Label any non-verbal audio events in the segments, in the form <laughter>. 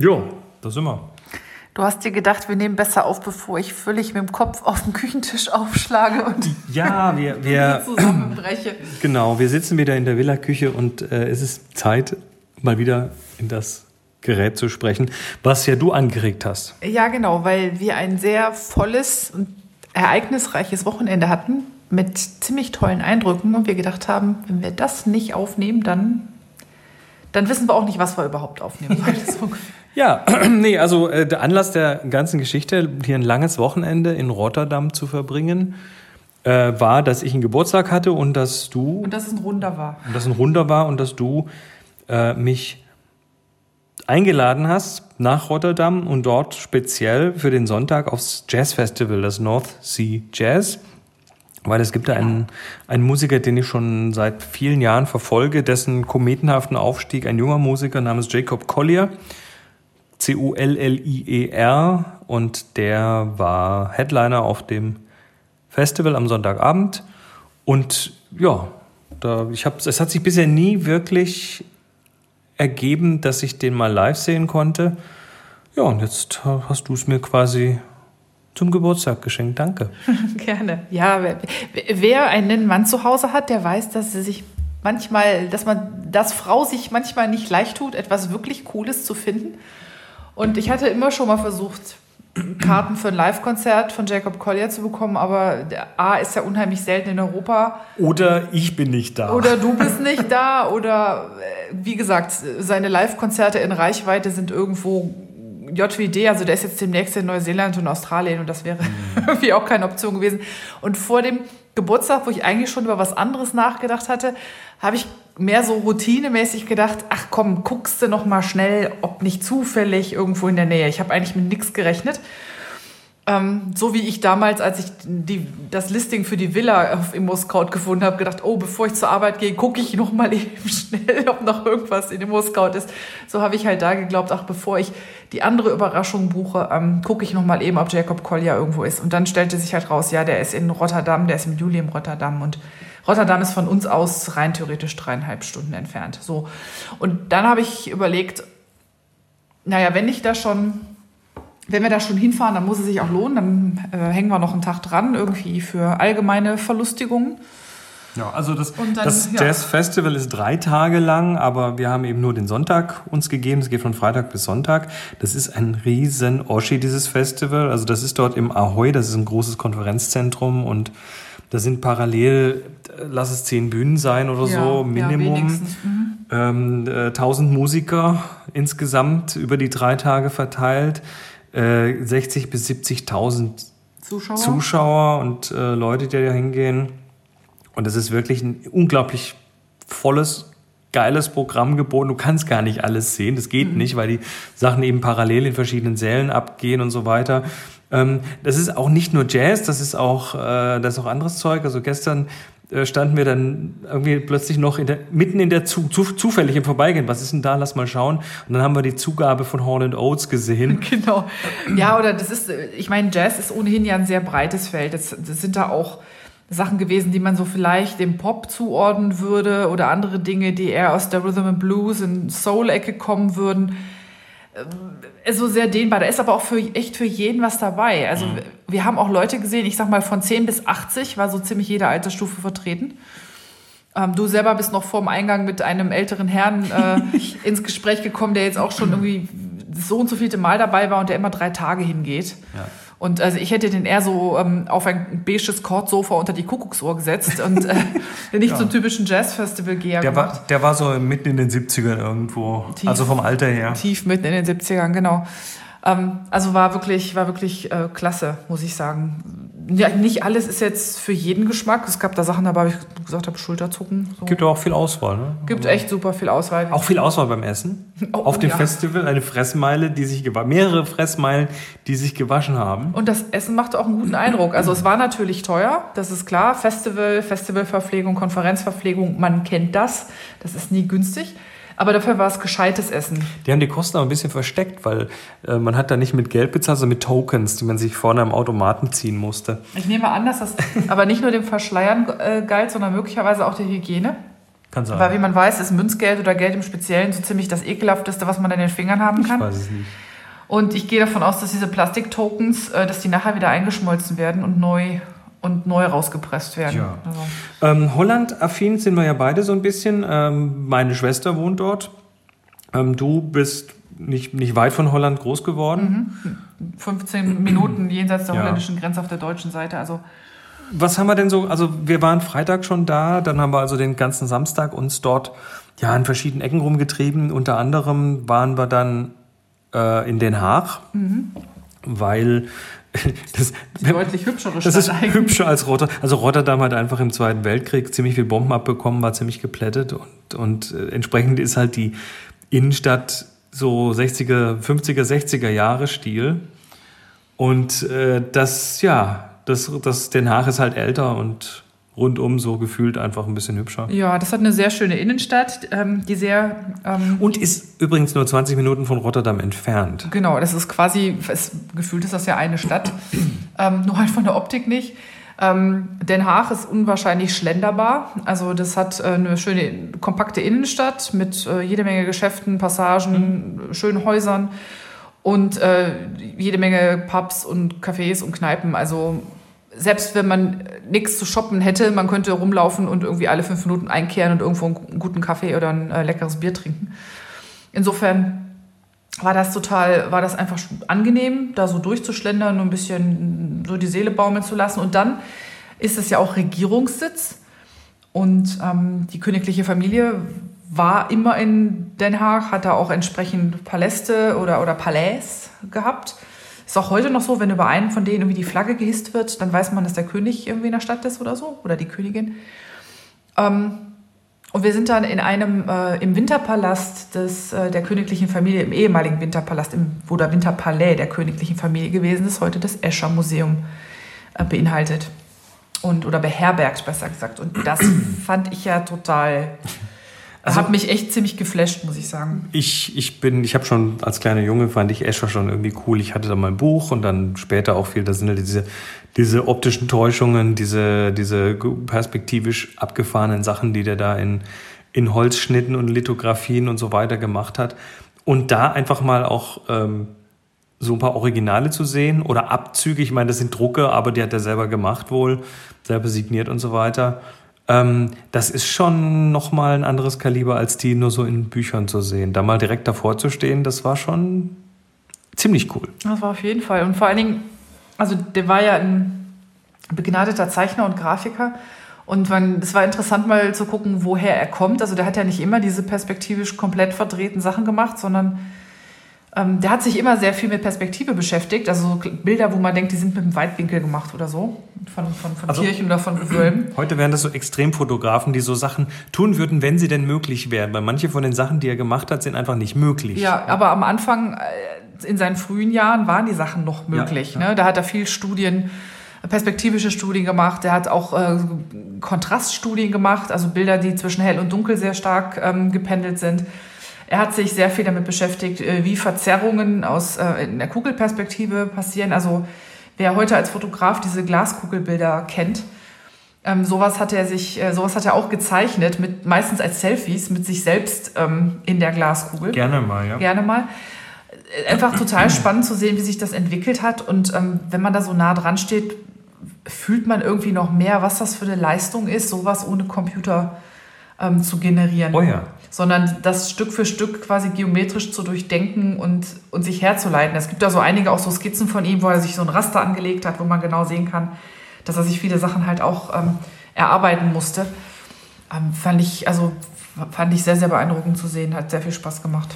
Jo, da sind wir. Du hast dir gedacht, wir nehmen besser auf, bevor ich völlig mit dem Kopf auf den Küchentisch <laughs> aufschlage und Ja, <laughs> wir, wir zusammenbreche. <clears throat> genau, wir sitzen wieder in der Villa-Küche und äh, es ist Zeit, mal wieder in das Gerät zu sprechen, was ja du angeregt hast. Ja, genau, weil wir ein sehr volles und ereignisreiches Wochenende hatten mit ziemlich tollen Eindrücken und wir gedacht haben, wenn wir das nicht aufnehmen, dann, dann wissen wir auch nicht, was wir überhaupt aufnehmen. <laughs> Ja, <clears throat> nee, also äh, der Anlass der ganzen Geschichte, hier ein langes Wochenende in Rotterdam zu verbringen, äh, war, dass ich einen Geburtstag hatte und dass du und dass es ein Runder war. und das ein Runder war und dass du äh, mich eingeladen hast nach Rotterdam und dort speziell für den Sonntag aufs Jazzfestival, das North Sea Jazz. Weil es gibt da einen, einen Musiker, den ich schon seit vielen Jahren verfolge, dessen kometenhaften Aufstieg, ein junger Musiker namens Jacob Collier, C-U-L-L-I-E-R, und der war Headliner auf dem Festival am Sonntagabend. Und ja, da, ich hab, es hat sich bisher nie wirklich ergeben, dass ich den mal live sehen konnte. Ja, und jetzt hast du es mir quasi zum Geburtstag geschenkt. Danke. <laughs> Gerne. Ja, wer, wer einen Mann zu Hause hat, der weiß, dass sie sich manchmal, dass man, dass Frau sich manchmal nicht leicht tut, etwas wirklich Cooles zu finden. Und ich hatte immer schon mal versucht, Karten für ein Live-Konzert von Jacob Collier zu bekommen, aber der A ist ja unheimlich selten in Europa. Oder ich bin nicht da. Oder du bist nicht da. Oder äh, wie gesagt, seine Live-Konzerte in Reichweite sind irgendwo JWD, also der ist jetzt demnächst in Neuseeland und Australien und das wäre <laughs> irgendwie auch keine Option gewesen. Und vor dem Geburtstag, wo ich eigentlich schon über was anderes nachgedacht hatte, habe ich mehr so routinemäßig gedacht, ach komm, guckst du noch mal schnell, ob nicht zufällig irgendwo in der Nähe. Ich habe eigentlich mit nichts gerechnet. Ähm, so wie ich damals, als ich die, das Listing für die Villa auf Immo-Scout gefunden habe, gedacht, oh, bevor ich zur Arbeit gehe, gucke ich noch mal <laughs> eben schnell, ob noch irgendwas in Immo-Scout ist. So habe ich halt da geglaubt, ach, bevor ich die andere Überraschung buche, ähm, gucke ich noch mal eben, ob Jacob Collier irgendwo ist. Und dann stellte sich halt raus, ja, der ist in Rotterdam, der ist im Juli in Rotterdam und Rotterdam ist von uns aus rein theoretisch dreieinhalb Stunden entfernt. So. Und dann habe ich überlegt, naja, wenn ich da schon wenn wir da schon hinfahren, dann muss es sich auch lohnen. Dann äh, hängen wir noch einen Tag dran, irgendwie für allgemeine Verlustigungen. Ja, also das, Und dann, das ja. Jazz-Festival ist drei Tage lang, aber wir haben eben nur den Sonntag uns gegeben. Es geht von Freitag bis Sonntag. Das ist ein riesen Oschi, dieses Festival. Also das ist dort im Ahoy, das ist ein großes Konferenzzentrum und da sind parallel, äh, lass es zehn Bühnen sein oder Ja, so, ja, Minimum. wenigstens. Mhm. ähm, äh, 1000 Musiker insgesamt über die drei Tage verteilt, äh, 60 bis 70.000 Zuschauer. Zuschauer und äh, Leute, die da hingehen. Und es ist wirklich ein unglaublich volles, geiles Programm geboten. Du kannst gar nicht alles sehen. Das geht nicht, weil die Sachen eben parallel in verschiedenen Sälen abgehen und so weiter. Ähm, das ist auch nicht nur Jazz, das ist auch, äh, das ist auch anderes Zeug. Also gestern standen wir dann irgendwie plötzlich noch in der, mitten in der zu, zu, zufällig im Vorbeigehen. Was ist denn da? Lass mal schauen. Und dann haben wir die Zugabe von Hall Oates gesehen. <laughs> Genau. Ja, oder das ist, äh, ich meine, Jazz ist ohnehin ja ein sehr breites Feld. Das, das sind da auch Sachen gewesen, die man so vielleicht dem Pop zuordnen würde oder andere Dinge, die eher aus der Rhythm and Blues und Soul-Ecke kommen würden. Ähm, So sehr dehnbar. Da ist aber auch für, echt für jeden was dabei. Also wir haben auch Leute gesehen, ich sag mal von 10 bis 80 war so ziemlich jede Altersstufe vertreten. Ähm, du selber bist noch vorm Eingang mit einem älteren Herrn äh, <laughs> ins Gespräch gekommen, der jetzt auch schon irgendwie so und so vielte Mal dabei war und der immer drei Tage hingeht. Ja. Und also ich hätte den eher so ähm, auf ein beiges Kordsofa unter die Kuckucksuhr gesetzt und äh, <laughs> nicht so einen typischen Jazz-Festival-Geher Der gemacht. war, der war so mitten in den 70ern irgendwo. Tief. Also vom Alter her. Tief mitten in den 70ern, genau. Ähm, also war wirklich, war wirklich äh, klasse, muss ich sagen. Ja, nicht alles ist jetzt für jeden Geschmack. Es gab da Sachen dabei, wo ich gesagt habe, Schulterzucken. So. Gibt aber auch viel Auswahl, ne? Gibt echt super viel Auswahl. Auch viel Auswahl beim Essen. <laughs> Oh, Auf oh dem ja. Festival eine Fressmeile, die sich mehrere Fressmeilen, die sich gewaschen haben. Und das Essen machte auch einen guten Eindruck. Also es war natürlich teuer, das ist klar. Festival, Festivalverpflegung, Konferenzverpflegung, man kennt das. Das ist nie günstig. Aber dafür war es gescheites Essen. Die haben die Kosten aber ein bisschen versteckt, weil äh, man hat da nicht mit Geld bezahlt, sondern mit Tokens, die man sich vorne am Automaten ziehen musste. Ich nehme an, dass das <laughs> aber nicht nur dem Verschleiern äh, galt, sondern möglicherweise auch der Hygiene. Kann sein. Weil wie man weiß, ist Münzgeld oder Geld im Speziellen so ziemlich das ekelhafteste, was man in den Fingern haben kann. Ich weiß es nicht. Und ich gehe davon aus, dass diese Plastiktokens, äh, dass die nachher wieder eingeschmolzen werden und neu und neu rausgepresst werden. Ja. Also, Ähm, Holland-affin sind wir ja beide so ein bisschen. Ähm, meine Schwester wohnt dort. Ähm, du bist nicht, nicht weit von Holland groß geworden. 15 Minuten <clears throat> jenseits der Ja. holländischen Grenze auf der deutschen Seite. Also Was haben wir denn so? Also wir waren Freitag schon da, dann haben wir also den ganzen Samstag uns dort ja in verschiedenen Ecken rumgetrieben. Unter anderem waren wir dann äh, in Den Haag, weil <laughs> das, die deutlich hübschere das Stadt ist eigentlich. hübscher als Rotterdam. Also Rotterdam hat einfach im Zweiten Weltkrieg ziemlich viel Bomben abbekommen, war ziemlich geplättet und, und äh, entsprechend ist halt die Innenstadt so 60er, 50er, 60er Jahre Stil. Und äh, das, ja, das, das Den Haag ist halt älter und rundum so gefühlt einfach ein bisschen hübscher. Ja, das hat eine sehr schöne Innenstadt, ähm, die sehr ähm, Und ist übrigens nur 20 Minuten von Rotterdam entfernt. Genau, das ist quasi, es, gefühlt ist das ja eine Stadt, <clears throat> ähm, nur halt von der Optik nicht. Ähm, Den Haag ist unwahrscheinlich schlenderbar. Also das hat äh, eine schöne, kompakte Innenstadt mit äh, jede Menge Geschäften, Passagen, schönen Häusern und äh, jede Menge Pubs und Cafés und Kneipen. Also selbst wenn man nichts zu shoppen hätte, man könnte rumlaufen und irgendwie alle fünf Minuten einkehren und irgendwo einen guten Kaffee oder ein äh, leckeres Bier trinken. Insofern war das total, war das einfach angenehm, da so durchzuschlendern und ein bisschen so die Seele baumeln zu lassen. Und dann ist es ja auch Regierungssitz. Und ähm, die königliche Familie war immer in Den Haag, hat da auch entsprechend Paläste oder, oder Palais gehabt. Ist auch heute noch so, wenn über einen von denen irgendwie die Flagge gehisst wird, dann weiß man, dass der König irgendwie in der Stadt ist oder so, oder die Königin. Ähm, und wir sind dann in einem, äh, im Winterpalast des, äh, der königlichen Familie, im ehemaligen Winterpalast, im, wo der Winterpalais der königlichen Familie gewesen ist, heute das Escher Museum äh, beinhaltet. Und, oder beherbergt, besser gesagt. Und das <clears throat> fand ich ja total, Also- hat mich echt ziemlich geflasht, muss ich sagen. Ich, ich bin, ich habe schon als kleiner Junge fand ich Escher schon irgendwie cool. Ich hatte da mal ein Buch und dann später auch viel, da sind ja diese, diese optischen Täuschungen, diese, diese perspektivisch abgefahrenen Sachen, die der da in, in Holzschnitten und Lithografien und so weiter gemacht hat. Und da einfach mal auch ähm, so ein paar Originale zu sehen oder Abzüge. Ich meine, das sind Drucke, aber die hat er selber gemacht wohl, selber signiert und so weiter. Ähm, das ist schon nochmal ein anderes Kaliber, als die nur so in Büchern zu sehen. Da mal direkt davor zu stehen, das war schon ziemlich cool. Das war auf jeden Fall. Und vor allen Dingen, also der war ja ein begnadeter Zeichner und Grafiker. Und es war interessant mal zu gucken, woher er kommt. Also der hat ja nicht immer diese perspektivisch komplett verdrehten Sachen gemacht, sondern ähm, der hat sich immer sehr viel mit Perspektive beschäftigt. Also so Bilder, wo man denkt, die sind mit einem Weitwinkel gemacht oder so. Von, von, von Also- Kirchen oder von Gewölben. <clears throat> Heute wären das so Extremfotografen, die so Sachen tun würden, wenn sie denn möglich wären. Weil manche von den Sachen, die er gemacht hat, sind einfach nicht möglich. Ja, aber am Anfang, äh, in seinen frühen Jahren, waren die Sachen noch möglich. Ja, ja. Ne? Da hat er viel Studien, perspektivische Studien gemacht. Er hat auch äh, Kontraststudien gemacht, also Bilder, die zwischen hell und dunkel sehr stark ähm, gependelt sind. Er hat sich sehr viel damit beschäftigt, äh, wie Verzerrungen aus äh, in der Kugelperspektive passieren. Also wer heute als Fotograf diese Glaskugelbilder kennt, ähm, sowas hat er sich, äh, sowas hat er auch gezeichnet, mit meistens als Selfies mit sich selbst ähm, in der Glaskugel Gerne mal, ja. gerne mal. Einfach total spannend zu sehen, wie sich das entwickelt hat. Und ähm, wenn man da so nah dran steht, fühlt man irgendwie noch mehr, was das für eine Leistung ist, sowas ohne Computer ähm, zu generieren. Oh ja. Sondern das Stück für Stück quasi geometrisch zu durchdenken und, und sich herzuleiten. Es gibt da so einige auch so Skizzen von ihm, wo er sich so ein Raster angelegt hat, wo man genau sehen kann, dass er sich viele Sachen halt auch ähm, erarbeiten musste. Ähm, fand ich, also fand ich sehr, sehr beeindruckend zu sehen, hat sehr viel Spaß gemacht.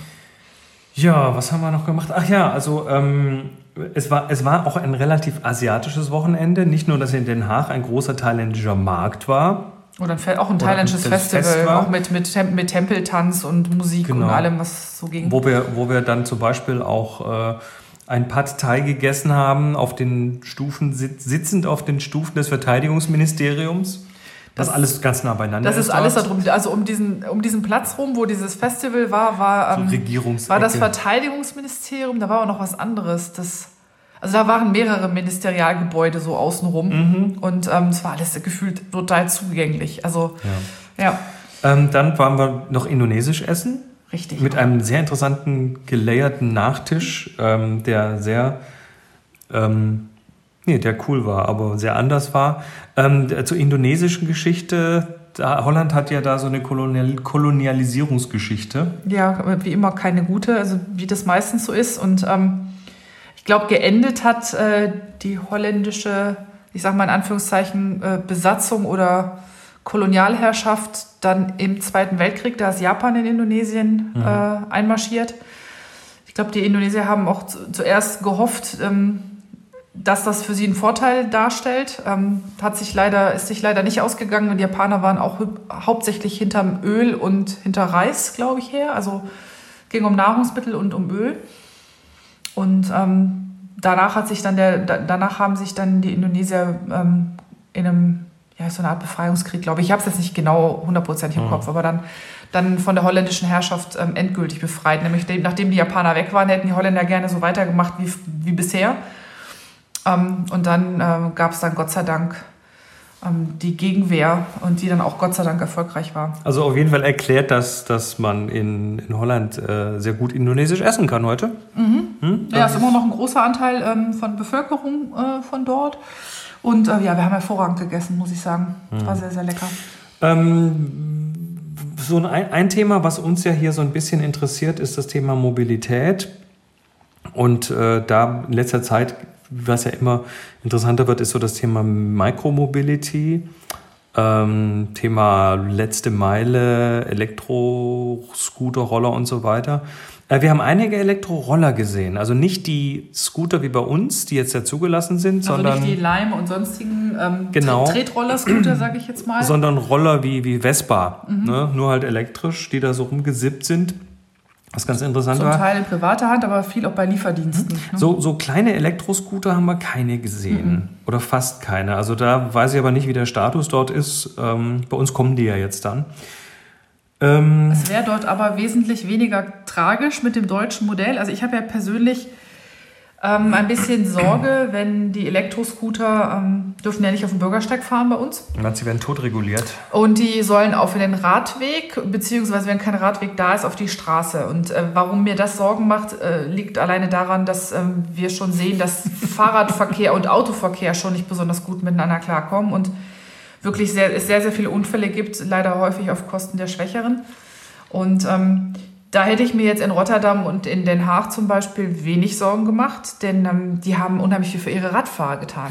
Ja, was haben wir noch gemacht? Ach ja, also ähm, es, war, es war auch ein relativ asiatisches Wochenende. Nicht nur, dass in Den Haag ein großer thailändischer Markt war. Oder ein, Fe- auch ein thailändisches Festival, Fest auch mit, mit, Tem mit Tempeltanz und Musik Genau. und allem, was so ging. Wo wir, wo wir dann zum Beispiel auch äh, ein Pad Thai gegessen haben, auf den Stufen, sit- sitzend auf den Stufen des Verteidigungsministeriums. Das, Das- alles ganz nah beieinander Das ist alles da dort. drum. Also um diesen, um diesen Platz rum, wo dieses Festival war, war, So ähm, Regierungsecke. war das Verteidigungsministerium, da war auch noch was anderes. Das, also da waren mehrere Ministerialgebäude so außenrum. Mhm. Und ähm, es war alles gefühlt total zugänglich. Also Ja. ja. Ähm, dann waren wir noch indonesisch essen. Richtig. Mit einem sehr interessanten gelayerten Nachtisch, ähm, der sehr, ähm, nee, der cool war, aber sehr anders war. Ähm, zur indonesischen Geschichte, da, Holland hat ja da so eine Kolonial Kolonialisierungsgeschichte. Ja, wie immer keine gute, also wie das meistens so ist. Und ähm, ich glaube, geendet hat äh, die holländische, ich sage mal in Anführungszeichen, äh, Besatzung oder Kolonialherrschaft dann im Zweiten Weltkrieg, da ist Japan in Indonesien mhm. äh, einmarschiert. Ich glaube, die Indonesier haben auch zu, zuerst gehofft, ähm, dass das für sie einen Vorteil darstellt. Ähm, hat sich leider, ist sich leider nicht ausgegangen und die Japaner waren auch hauptsächlich hinterm Öl und hinter Reis, glaube ich, her. Also ging um Nahrungsmittel und um Öl. Und ähm, danach hat sich dann der, danach haben sich dann die Indonesier ähm, in einem ja, so eine Art Befreiungskrieg, glaube ich. Ich habe es jetzt nicht genau hundertprozentig im mhm. Kopf, aber dann, dann von der holländischen Herrschaft ähm, endgültig befreit. Nämlich dem, nachdem die Japaner weg waren, hätten die Holländer gerne so weitergemacht wie, wie bisher. Ähm, und dann ähm, gab es dann Gott sei Dank die Gegenwehr und die dann auch Gott sei Dank erfolgreich war. Also auf jeden Fall erklärt das, dass man in, in Holland äh, sehr gut indonesisch essen kann heute. Mhm. Hm? Ja, ist immer noch ein großer Anteil ähm, von Bevölkerung äh, von dort. Und äh, ja, wir haben hervorragend gegessen, muss ich sagen. Mhm. War sehr, sehr lecker. Ähm, so ein, ein Thema, was uns ja hier so ein bisschen interessiert, ist das Thema Mobilität. Und äh, da in letzter Zeit was ja immer interessanter wird, ist so das Thema Micromobility. Ähm, Thema letzte Meile, Elektroscooter, Roller und so weiter. Äh, wir haben einige Elektroroller gesehen, also nicht die Scooter wie bei uns, die jetzt ja zugelassen sind, also sondern nicht die Lime und sonstigen ähm, genau, Tretroller-Scooter, sage ich jetzt mal, sondern Roller wie wie Vespa, mhm. ne? nur halt elektrisch, die da so rumgesippt sind. Was ganz interessant Zum war. Zum Teil in privater Hand, aber viel auch bei Lieferdiensten. Mhm. So, so kleine Elektroscooter haben wir keine gesehen. Mhm. Oder fast keine. Also da weiß ich aber nicht, wie der Status dort ist. Ähm, bei uns kommen die ja jetzt dann. Ähm, es wäre dort aber wesentlich weniger tragisch mit dem deutschen Modell. Also ich habe ja persönlich ähm, ein bisschen Sorge, wenn die Elektroscooter ähm, dürfen ja nicht auf dem Bürgersteig fahren bei uns. Man, sie werden totreguliert. Und die sollen auf den Radweg, beziehungsweise wenn kein Radweg da ist, auf die Straße. Und äh, warum mir das Sorgen macht, äh, liegt alleine daran, dass ähm, wir schon sehen, dass <laughs> Fahrradverkehr und Autoverkehr schon nicht besonders gut miteinander klarkommen und wirklich sehr, es sehr, sehr viele Unfälle gibt, leider häufig auf Kosten der Schwächeren. Und ähm, da hätte ich mir jetzt in Rotterdam und in Den Haag zum Beispiel wenig Sorgen gemacht, denn ähm, die haben unheimlich viel für ihre Radfahrer getan.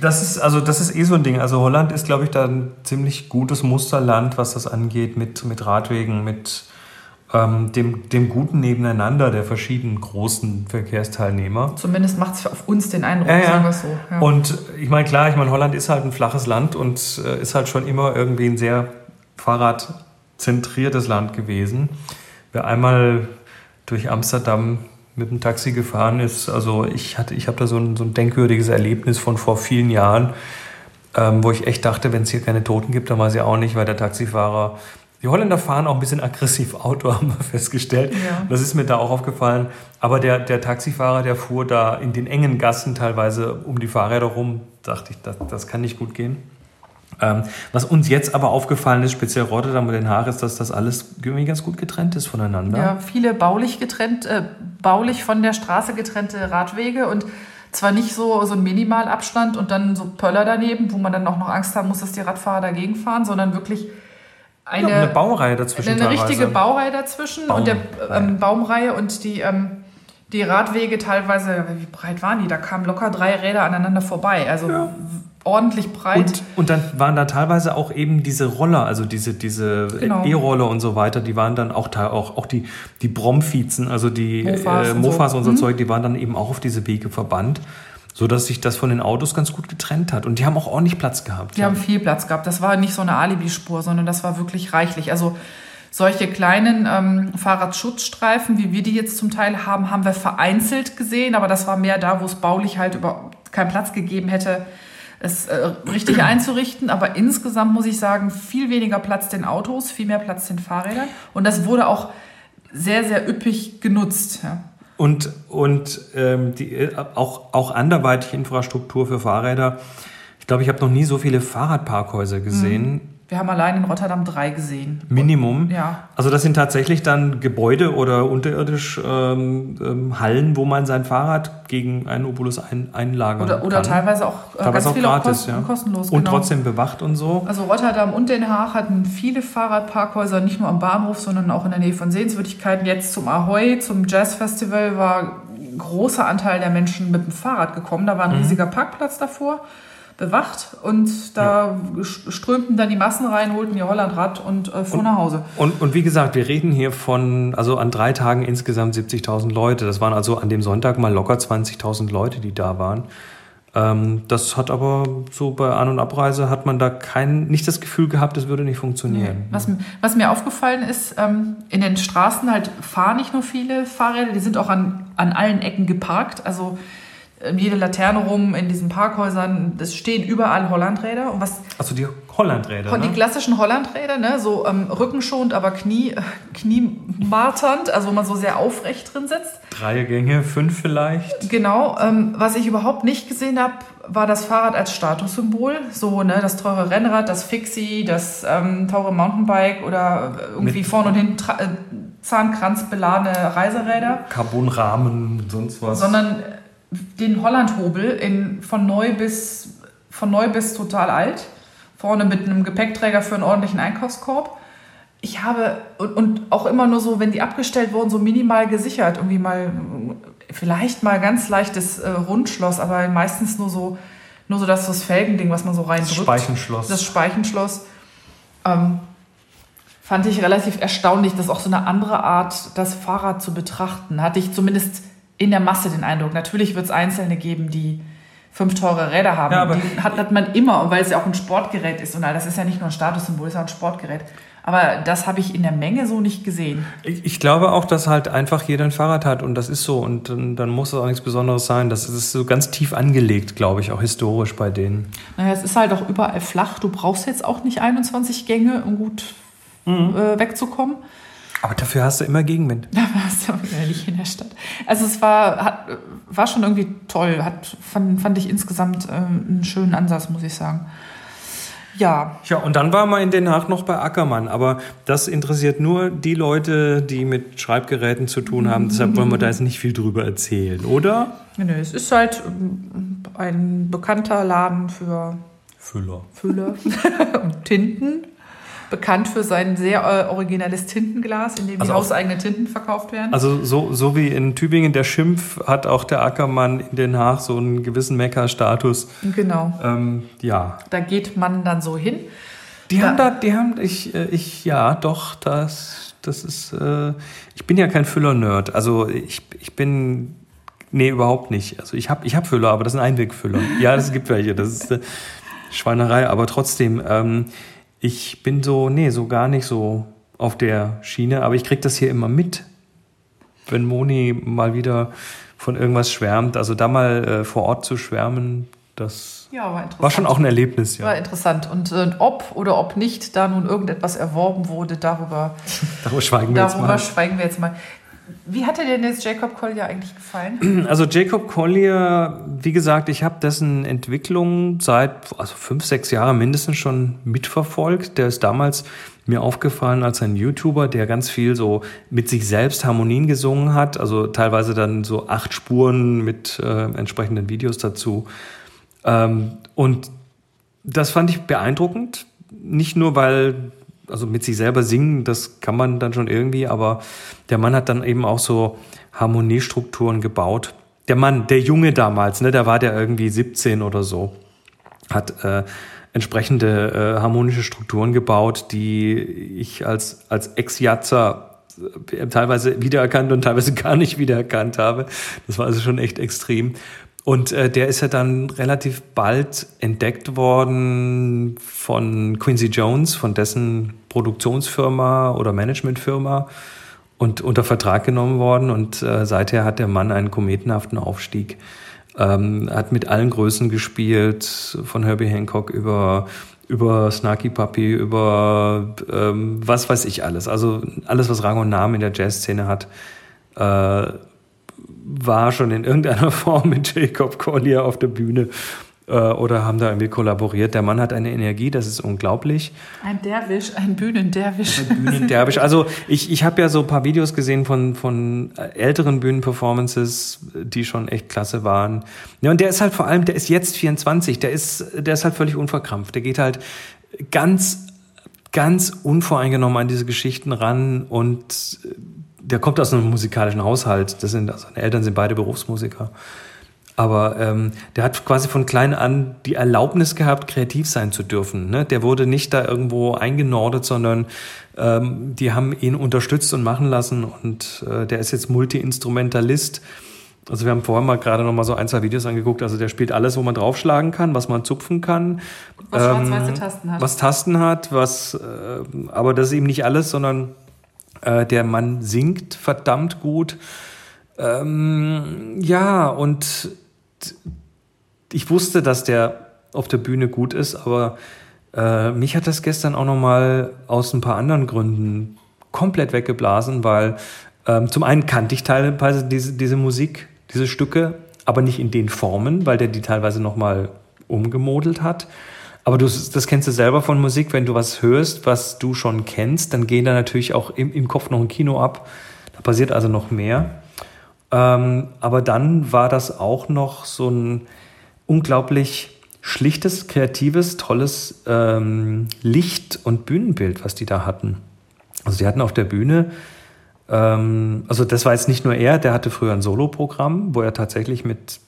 Das ist, also das ist eh so ein Ding. Also Holland ist, glaube ich, da ein ziemlich gutes Musterland, was das angeht, mit, mit Radwegen, mit ähm, dem, dem guten Nebeneinander der verschiedenen großen Verkehrsteilnehmer. Zumindest macht es auf uns den Eindruck, ja, ja. sagen wir es so. Ja. Und ich meine, klar, ich meine, Holland ist halt ein flaches Land und äh, ist halt schon immer irgendwie ein sehr fahrradzentriertes Land gewesen. Wer einmal durch Amsterdam mit dem Taxi gefahren ist, also ich hatte, ich habe da so ein, so ein denkwürdiges Erlebnis von vor vielen Jahren, ähm, wo ich echt dachte, wenn es hier keine Toten gibt, dann weiß ich auch nicht, weil der Taxifahrer die Holländer fahren auch ein bisschen aggressiv <laughs> Auto, haben wir festgestellt. Ja. Das ist mir da auch aufgefallen. Aber der, der Taxifahrer, der fuhr da in den engen Gassen teilweise um die Fahrräder rum, dachte ich, das, das kann nicht gut gehen. Ähm, was uns jetzt aber aufgefallen ist, speziell Rotterdam und Den Haag, ist, dass das alles irgendwie ganz gut getrennt ist voneinander. Ja, viele baulich getrennt, äh, baulich von der Straße getrennte Radwege und zwar nicht so, so ein Minimalabstand und dann so Pöller daneben, wo man dann auch noch Angst haben muss, dass die Radfahrer dagegen fahren, sondern wirklich eine, ja, eine Baureihe dazwischen. Eine richtige Baureihe dazwischen Baum, und der ähm, Baumreihe und die, ähm, die Radwege teilweise, wie breit waren die? Da kamen locker drei Räder aneinander vorbei. Also ja ordentlich breit. Und, und dann waren da teilweise auch eben diese Roller, also diese, diese genau. E-Roller und so weiter, die waren dann auch, auch, auch die, die Bromfizen, also die Mofas, äh, Mofas und so, und so mhm. Zeug, die waren dann eben auch auf diese Wege verbannt. So dass sich das von den Autos ganz gut getrennt hat. Und die haben auch ordentlich Platz gehabt. Die ja. haben viel Platz gehabt. Das war nicht so eine Alibispur, sondern das war wirklich reichlich. Also solche kleinen ähm, Fahrradschutzstreifen, wie wir die jetzt zum Teil haben, haben wir vereinzelt gesehen, aber das war mehr da, wo es baulich halt überhaupt keinen Platz gegeben hätte, es äh, richtig <clears throat> einzurichten. Aber insgesamt muss ich sagen, viel weniger Platz den Autos, viel mehr Platz den Fahrrädern. Und das wurde auch sehr, sehr üppig genutzt. Ja. Und, und ähm, die, äh, auch, auch anderweitige Infrastruktur für Fahrräder. Ich glaube, ich habe noch nie so viele Fahrradparkhäuser gesehen. Mhm Wir haben allein in Rotterdam drei gesehen. Minimum? Ja. Also das sind tatsächlich dann Gebäude oder unterirdisch ähm, ähm, Hallen, wo man sein Fahrrad gegen einen Obolus ein, einlagern Oder, oder kann. teilweise auch äh, Teilweise ganz auch viel auch gratis, kosten, ja. kostenlos. Und genau. trotzdem bewacht und so. Also Rotterdam und Den Haag hatten viele Fahrradparkhäuser, nicht nur am Bahnhof, sondern auch in der Nähe von Sehenswürdigkeiten. Jetzt zum Ahoy, zum Jazzfestival war ein großer Anteil der Menschen mit dem Fahrrad gekommen. Da war Mhm. ein riesiger Parkplatz davor, bewacht und da strömten dann die Massen rein, holten ihr Hollandrad und äh, fuhren nach Hause. Und, und wie gesagt, wir reden hier von, also an drei Tagen insgesamt 70.000 Leute. Das waren also an dem Sonntag mal locker 20.000 Leute, die da waren. Ähm, das hat aber so bei An- und Abreise hat man da kein, nicht das Gefühl gehabt, es würde nicht funktionieren. Was, was mir aufgefallen ist, ähm, in den Straßen halt fahren nicht nur viele Fahrräder, die sind auch an, an allen Ecken geparkt. Also jede Laterne rum in diesen Parkhäusern, es stehen überall Hollandräder. Und was Also die Hollandräder. die Ne? klassischen Hollandräder, ne, so ähm, rückenschonend, aber Knie, <laughs> äh, kniemarternd, also wo man so sehr aufrecht drin sitzt. Drei Gänge, fünf vielleicht. Genau, ähm, was ich überhaupt nicht gesehen habe, war das Fahrrad als Statussymbol. So, ne, das teure Rennrad, das Fixie, das ähm, teure Mountainbike oder irgendwie Mit- vorne und hinten tra- äh, Zahnkranzbeladene Reiseräder, Carbonrahmen, sonst was. sondern den Hollandhobel in, von, neu bis, von neu bis total alt. Vorne mit einem Gepäckträger für einen ordentlichen Einkaufskorb. Ich habe, und, und auch immer nur so, wenn die abgestellt wurden, so minimal gesichert. Irgendwie mal, vielleicht mal ganz leichtes äh, Rundschloss, aber meistens nur so, nur so das, das Felgending, was man so das reindrückt. Speichenschloss. Das Speichenschloss. Ähm, fand ich relativ erstaunlich, das ist auch so eine andere Art, das Fahrrad zu betrachten. Hatte ich zumindest in der Masse den Eindruck. Natürlich wird es Einzelne geben, die fünf teure Räder haben. Ja, aber- die hat, hat man immer, weil es ja auch ein Sportgerät ist. Und all das ist ja nicht nur ein Statussymbol, es ist ja ein Sportgerät. Aber das habe ich in der Menge so nicht gesehen. Ich, ich glaube auch, dass halt einfach jeder ein Fahrrad hat und das ist so und dann, dann muss es auch nichts Besonderes sein. Das ist so ganz tief angelegt, glaube ich, auch historisch bei denen. Naja, es ist halt auch überall flach. Du brauchst jetzt auch nicht 21 Gänge, um gut Mhm. äh, wegzukommen. Aber dafür hast du immer Gegenwind. Da warst du aber nicht in der Stadt. Also es war, hat, war schon irgendwie toll. Hat, fand, fand ich insgesamt äh, einen schönen Ansatz, muss ich sagen. Ja, Ja, und dann war man in Den Haag noch bei Ackermann, aber das interessiert nur die Leute, die mit Schreibgeräten zu tun haben. Deshalb wollen wir da jetzt nicht viel drüber erzählen, oder? nö, es ist halt ähm, ein bekannter Laden für Füller. Füller <laughs> und Tinten. Bekannt für sein sehr äh, originelles Tintenglas, in dem Also die hauseigenen Tinten verkauft werden. Also so, so wie in Tübingen der Schimpf hat auch der Ackermann in Den Haag so einen gewissen Mecker-Status. genau. Ähm, ja, Da geht man dann so hin. Die Ja. haben da, die haben, ich, äh, ich, ja, doch, das, das ist, äh, ich bin ja kein Füller-Nerd. Also ich, ich bin, nee, überhaupt nicht. Also ich habe ich hab Füller, aber das sind Einwegfüller. Ja, das gibt welche, das ist äh, Schweinerei, aber trotzdem, ähm, ich bin so, nee, so gar nicht so auf der Schiene, aber ich krieg das hier immer mit, wenn Moni mal wieder von irgendwas schwärmt. Also da mal äh, vor Ort zu schwärmen, das Ja, war war schon auch ein Erlebnis, ja. War interessant. Und äh, ob oder ob nicht da nun irgendetwas erworben wurde, darüber, <laughs> Darüber schweigen wir jetzt darüber mal. schweigen wir jetzt mal. Wie hat dir denn jetzt Jacob Collier eigentlich gefallen? <clears throat> Also Jacob Collier, wie gesagt, ich habe dessen Entwicklung seit also fünf, sechs Jahre mindestens schon mitverfolgt. Der ist damals mir aufgefallen als ein YouTuber, der ganz viel so mit sich selbst Harmonien gesungen hat. Also teilweise dann so acht Spuren mit äh, entsprechenden Videos dazu. Ähm, und das fand ich beeindruckend. Nicht nur, weil, also mit sich selber singen, das kann man dann schon irgendwie, aber der Mann hat dann eben auch so Harmoniestrukturen gebaut. Der Mann, der Junge damals, ne, der war der irgendwie 17 oder so, hat äh, entsprechende äh, harmonische Strukturen gebaut, die ich als, als Ex-Jatzer äh, teilweise wiedererkannt und teilweise <laughs> gar nicht wiedererkannt habe. Das war also schon echt extrem. Und äh, der ist ja dann relativ bald entdeckt worden von Quincy Jones, von dessen Produktionsfirma oder Managementfirma und unter Vertrag genommen worden. Und äh, seither hat der Mann einen kometenhaften Aufstieg. Ähm, hat mit allen Größen gespielt, von Herbie Hancock über über Snarky Puppy, über ähm, was weiß ich alles. Also alles, was Rang und Namen in der Jazzszene hat, äh, war schon in irgendeiner <laughs> Form mit Jacob Collier auf der Bühne. Äh, oder haben da irgendwie kollaboriert. Der Mann hat eine Energie, das ist unglaublich. Ein Derwisch, ein Bühnenderwisch. Ein Bühnenderwisch. Also ich, ich habe ja so ein paar Videos gesehen von, von älteren Bühnenperformances, die schon echt klasse waren. Ja, und der ist halt vor allem, der ist jetzt 24, der ist, der ist halt völlig unverkrampft. Der geht halt ganz, ganz unvoreingenommen an diese Geschichten ran und der kommt aus einem musikalischen Haushalt. Das sind, also seine Eltern sind beide Berufsmusiker. Aber ähm, der hat quasi von klein an die Erlaubnis gehabt, kreativ sein zu dürfen. Ne? Der wurde nicht da irgendwo eingenordet, sondern ähm, die haben ihn unterstützt und machen lassen. Und äh, der ist jetzt Multi-Instrumentalist. Also wir haben vorher mal gerade noch mal so ein, zwei Videos angeguckt. Also der spielt alles, wo man draufschlagen kann, was man zupfen kann. Was ähm, schwarz-weiße Tasten hat. Was Tasten hat, was, äh, aber das ist eben nicht alles, sondern äh, der Mann singt verdammt gut. Ähm, ja, und ich wusste, dass der auf der Bühne gut ist, aber äh, mich hat das gestern auch noch mal aus ein paar anderen Gründen komplett weggeblasen, weil ähm, zum einen kannte ich teilweise diese, diese Musik, diese Stücke, aber nicht in den Formen, weil der die teilweise noch mal umgemodelt hat. Aber du, das kennst du selber von Musik, wenn du was hörst, was du schon kennst, dann gehen da natürlich auch im, im Kopf noch ein Kino ab. Da passiert also noch mehr. Ähm, aber dann war das auch noch so ein unglaublich schlichtes, kreatives, tolles ähm, Licht- und Bühnenbild, was die da hatten. Also die hatten auf der Bühne, ähm, also das war jetzt nicht nur er, der hatte früher ein Soloprogramm, wo er tatsächlich mit,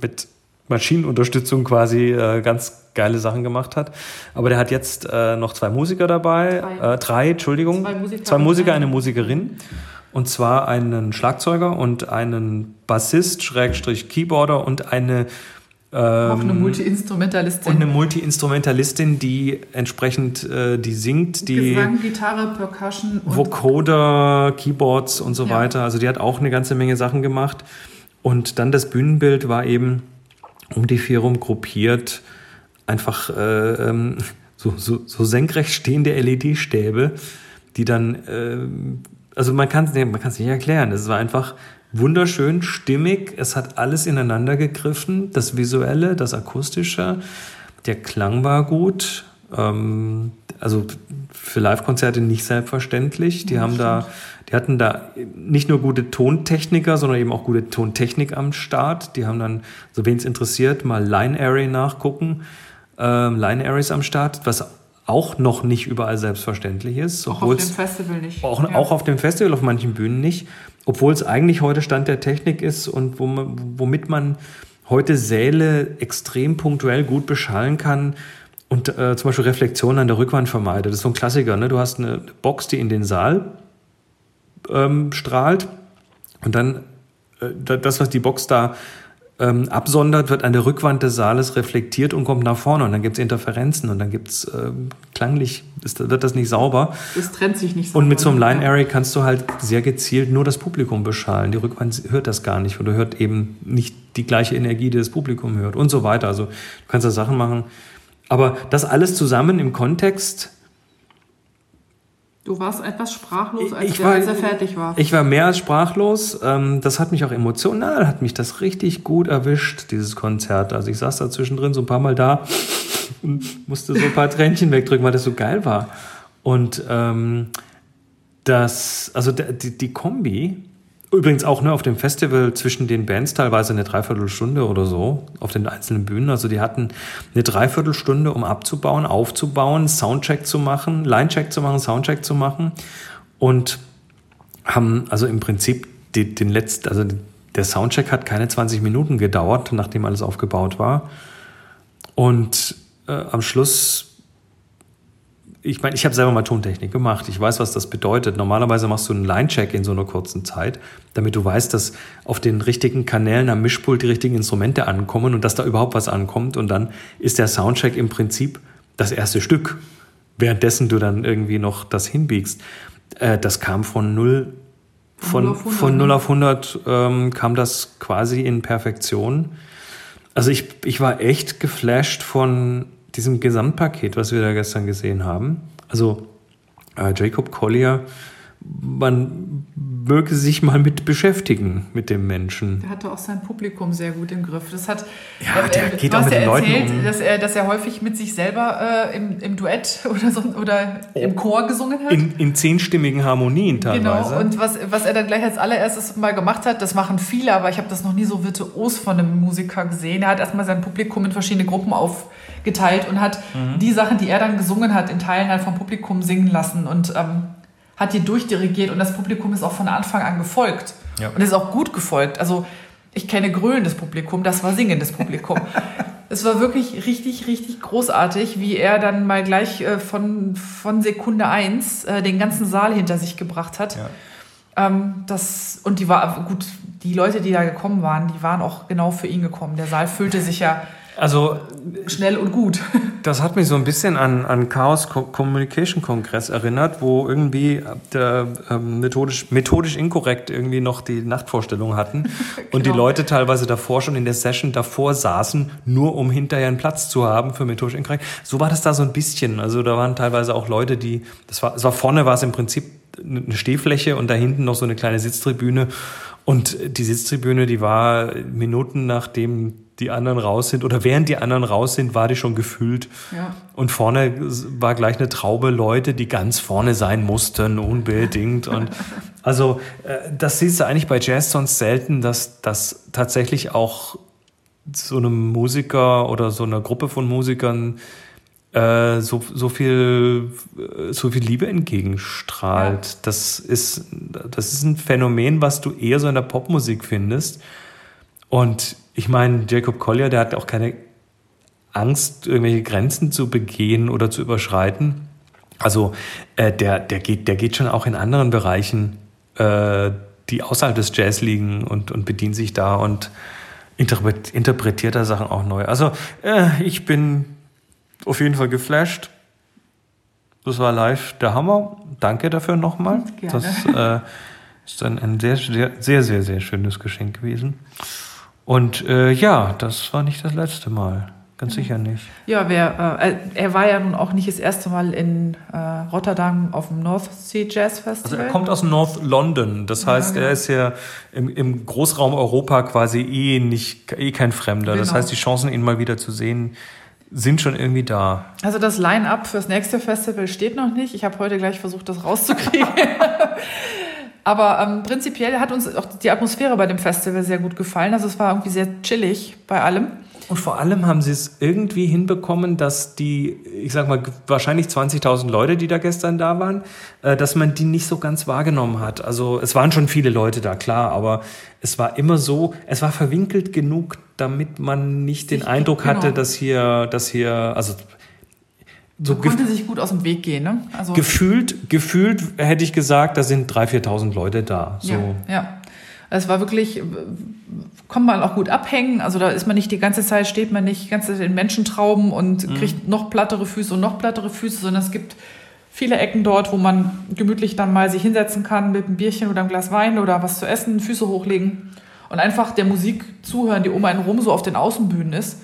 mit Maschinenunterstützung quasi äh, ganz geile Sachen gemacht hat. Aber der hat jetzt äh, noch zwei Musiker dabei, drei, äh, drei Entschuldigung, zwei Musiker, zwei Musiker eine Musikerin. Und zwar einen Schlagzeuger und einen Bassist, Schrägstrich Keyboarder und eine ähm, auch eine Multi-Instrumentalistin. Und eine Multi-Instrumentalistin, die entsprechend äh, die singt, die Gesang, Gitarre, Percussion, Vocoder, Keyboards und so ja. weiter. Also die hat auch eine ganze Menge Sachen gemacht. Und dann das Bühnenbild war eben um die vier rum gruppiert, einfach äh, ähm, so, so, so senkrecht stehende LED-Stäbe, die dann äh, also man kann es man kann's nicht erklären. Es war einfach wunderschön, stimmig. Es hat alles ineinander gegriffen. Das Visuelle, das Akustische. Der Klang war gut. Ähm, also für Live-Konzerte nicht selbstverständlich. Die ja, haben stimmt. da, die hatten da nicht nur gute Tontechniker, sondern eben auch gute Tontechnik am Start. Die haben dann, so wen es interessiert, mal Line Array nachgucken. Ähm, Line Arrays am Start, was auch noch nicht überall selbstverständlich ist. Auch auf dem Festival nicht. Auch, ja. auch, auf dem Festival, auf manchen Bühnen nicht. Obwohl es eigentlich heute Stand der Technik ist und womit man heute Säle extrem punktuell gut beschallen kann und äh, zum Beispiel Reflexionen an der Rückwand vermeidet. Das ist so ein Klassiker. Ne? Du hast eine Box, die in den Saal ähm, strahlt und dann äh, das, was die Box da ähm, absondert, wird an der Rückwand des Saales reflektiert und kommt nach vorne. Und dann gibt es Interferenzen und dann gibt es ähm, klanglich, ist, wird das nicht sauber. Es trennt sich nicht sauber. Und mit so einem Line Array kannst du halt sehr gezielt nur das Publikum beschallen. Die Rückwand hört das gar nicht oder hört eben nicht die gleiche Energie, die das Publikum hört und so weiter. Also du kannst da Sachen machen. Aber das alles zusammen im Kontext Du warst etwas sprachlos, als, der, war, als er fertig war. Ich war mehr als sprachlos. Ähm, das hat mich auch emotional, hat mich das richtig gut erwischt, dieses Konzert. Also ich saß da zwischendrin so ein paar Mal da <laughs> und musste so ein paar Tränchen wegdrücken, weil das so geil war. Und ähm, das, also die, die Kombi Übrigens auch ne, auf dem Festival zwischen den Bands teilweise eine Dreiviertelstunde oder so auf den einzelnen Bühnen. Also die hatten eine Dreiviertelstunde, um abzubauen, aufzubauen, Soundcheck zu machen, Linecheck zu machen, Soundcheck zu machen und haben also im Prinzip die, den letzten, also der Soundcheck hat keine 20 Minuten gedauert, nachdem alles aufgebaut war. Und äh, am Schluss ich meine, ich habe selber mal Tontechnik gemacht. Ich weiß, was das bedeutet. Normalerweise machst du einen Line-Check in so einer kurzen Zeit, damit du weißt, dass auf den richtigen Kanälen am Mischpult die richtigen Instrumente ankommen und dass da überhaupt was ankommt. Und dann ist der Soundcheck im Prinzip das erste Stück, währenddessen du dann irgendwie noch das hinbiegst. Äh, das kam von null, von, 0 auf 100, von 0 auf 100 ähm, kam das quasi in Perfektion. Also ich, ich war echt geflasht von diesem Gesamtpaket, was wir da gestern gesehen haben, also äh, Jacob Collier, man, möge sich mal mit beschäftigen, mit dem Menschen. Der hatte auch sein Publikum sehr gut im Griff. Das hat, Ja, der äh, geht du auch hast mit ja den Leuten erzählt, um. dass er, dass er häufig mit sich selber äh, im, im Duett <laughs> oder, so, oder im Chor gesungen hat. In, in zehnstimmigen Harmonien teilweise. Genau, und was, was er dann gleich als allererstes mal gemacht hat, das machen viele, aber ich habe das noch nie so virtuos von einem Musiker gesehen. Er hat erstmal sein Publikum in verschiedene Gruppen aufgeteilt und hat Mhm. die Sachen, die er dann gesungen hat, in Teilen halt vom Publikum singen lassen und ähm, hat die durchdirigiert und das Publikum ist auch von Anfang an gefolgt. Ja. Und ist auch gut gefolgt. Also ich kenne grölendes Publikum, das war singendes Publikum. <laughs> Es war wirklich richtig, richtig großartig, wie er dann mal gleich äh, von, von Sekunde eins äh, den ganzen Saal hinter sich gebracht hat. Ja. Ähm, das, und die war, gut, die Leute, die da gekommen waren, die waren auch genau für ihn gekommen. Der Saal füllte sich ja Also schnell und gut. <laughs> Das hat mich so ein bisschen an, an Chaos Co- Communication Kongress erinnert, wo irgendwie der, ähm, methodisch, methodisch inkorrekt irgendwie noch die Nachtvorstellung hatten <laughs> und die Genau. Leute teilweise davor schon in der Session davor saßen, nur um hinterher einen Platz zu haben für methodisch inkorrekt. So war das da so ein bisschen. Also da waren teilweise auch Leute, die, das war, es war vorne war es im Prinzip eine Stehfläche und da hinten noch so eine kleine Sitztribüne. Und die Sitztribüne, die war Minuten nachdem die anderen raus sind oder während die anderen raus sind, war die schon gefüllt. Ja. Und vorne war gleich eine Traube Leute, die ganz vorne sein mussten, unbedingt. Und <laughs> also äh, das siehst du eigentlich bei Jazz sonst selten, dass das tatsächlich auch so einem Musiker oder so einer Gruppe von Musikern äh, so, so viel äh, so viel Liebe entgegenstrahlt. Ja. Das ist das ist ein Phänomen, was du eher so in der Popmusik findest. Und ich meine, Jacob Collier, der hat auch keine Angst, irgendwelche Grenzen zu begehen oder zu überschreiten. Also äh, der, der, geht, der geht schon auch in anderen Bereichen, äh, die außerhalb des Jazz liegen und, und bedient sich da und interpret, interpretiert da Sachen auch neu. Also äh, ich bin auf jeden Fall geflasht. Das war live der Hammer. Danke dafür nochmal. Gerne. Das äh, ist ein, ein sehr, sehr, sehr, sehr, sehr schönes Geschenk gewesen. Und äh, ja, das war nicht das letzte Mal. Ganz sicher nicht. Ja, wer, äh, er war ja nun auch nicht das erste Mal in äh, Rotterdam auf dem North Sea Jazz Also Festival. er kommt aus North London. Das heißt, genau. er ist ja im, im Großraum Europa quasi eh nicht eh kein Fremder. Das Genau. heißt, die Chancen, ihn mal wieder zu sehen, sind schon irgendwie da. Also das Line-up fürs nächste Festival steht noch nicht. Ich habe heute gleich versucht, das rauszukriegen. <laughs> <laughs> Aber ähm, prinzipiell hat uns auch die Atmosphäre bei dem Festival sehr gut gefallen. Also es war irgendwie sehr chillig bei allem. Und vor allem haben sie es irgendwie hinbekommen, dass die, ich sag mal, wahrscheinlich 20.000 Leute, die da gestern da waren, äh, dass man die nicht so ganz wahrgenommen hat. Also es waren schon viele Leute da, klar, aber es war immer so, es war verwinkelt genug, damit man nicht den Sich- Eindruck hatte, genau. dass hier, dass hier, also so Man konnte sich gut aus dem Weg gehen. Ne? Also, gefühlt, gefühlt hätte ich gesagt, da sind 3.000, 4.000 Leute da. So. Ja, ja. Es war wirklich, kann man auch gut abhängen. Also da ist man nicht die ganze Zeit, steht man nicht die ganze Zeit in Menschentrauben und Mhm. kriegt noch plattere Füße und noch plattere Füße, sondern es gibt viele Ecken dort, wo man gemütlich dann mal sich hinsetzen kann mit einem Bierchen oder einem Glas Wein oder was zu essen, Füße hochlegen und einfach der Musik zuhören, die um einen rum so auf den Außenbühnen ist.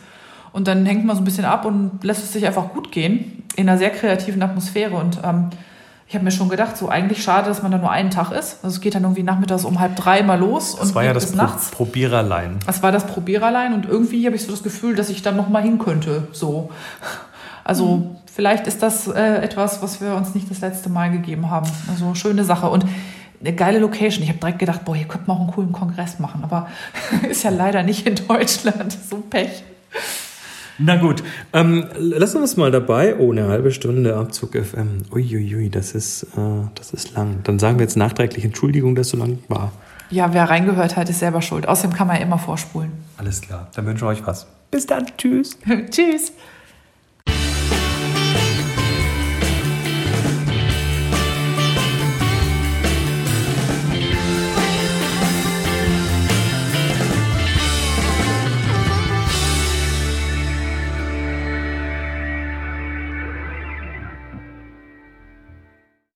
Und dann hängt man so ein bisschen ab und lässt es sich einfach gut gehen in einer sehr kreativen Atmosphäre. Und ähm, ich habe mir schon gedacht, so eigentlich schade, dass man da nur einen Tag ist. Also es geht dann irgendwie nachmittags um halb drei mal los Das und war ja das Pro nachts. Probiererlein. Das war das Probiererlein und irgendwie habe ich so das Gefühl, dass ich dann noch mal hin könnte. So, also vielleicht ist das äh, etwas, was wir uns nicht das letzte Mal gegeben haben. Also schöne Sache und eine geile Location. Ich habe direkt gedacht, boah, hier könnte man auch einen coolen Kongress machen, aber <laughs> ist ja leider nicht in Deutschland. So Pech. Na gut, ähm, lassen wir es mal dabei. Oh, eine halbe Stunde Abzug FM. Uiuiui, das ist, äh, das ist lang. Dann sagen wir jetzt nachträglich Entschuldigung, dass so lang war. Ja, wer reingehört hat, ist selber schuld. Außerdem kann man ja immer vorspulen. Alles klar, dann wünsche ich euch was. Bis dann, tschüss. <laughs> Tschüss.